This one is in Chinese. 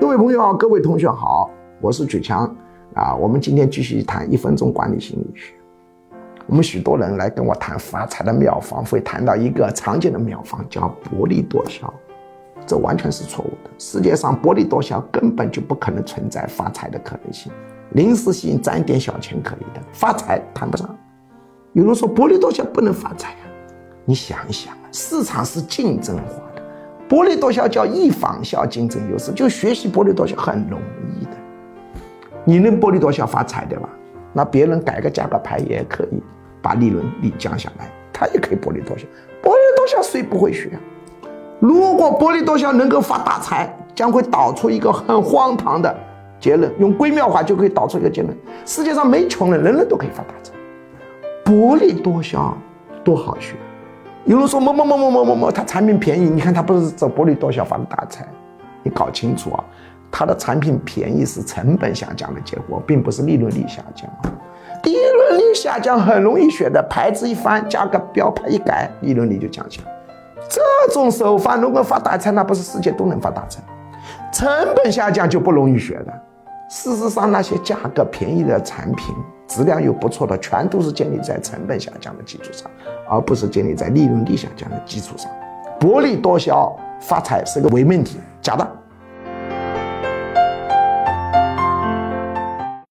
各位朋友好，各位同学好，我是举强啊。我们今天继续谈一分钟管理心理学。我们许多人来跟我谈发财的妙方，会谈到一个常见的妙方，叫薄利多销。这完全是错误的。世界上薄利多销根本就不可能存在发财的可能性，临时性赚点小钱可以的，发财谈不上。有人说薄利多销不能发财啊？你想一想，市场是竞争化，薄利多销叫一仿效，竞争优势，就学习薄利多销很容易的。你能薄利多销发财对吧？那别人改个价格牌也可以把利润率降下来，他也可以薄利多销。薄利多销谁不会学？如果薄利多销能够发大财，将会导出一个很荒唐的结论。用归妙法就可以导出一个结论：世界上没穷人，人人都可以发大财。薄利多销多好学。有人说某某某某某某某，他产品便宜，你看他不是走薄利多销发的大财？你搞清楚啊，他的产品便宜是成本下降的结果，并不是利润率下降。利润率下降很容易学的，牌子一翻，价格标牌一改，利润率就降下来。这种手法如果发大财，那不是世界都能发大财？成本下降就不容易学的。事实上，那些价格便宜的产品，质量又不错的，全都是建立在成本下降的基础上，而不是建立在利润率下降的基础上。薄利多销发财是个伪命题，假的。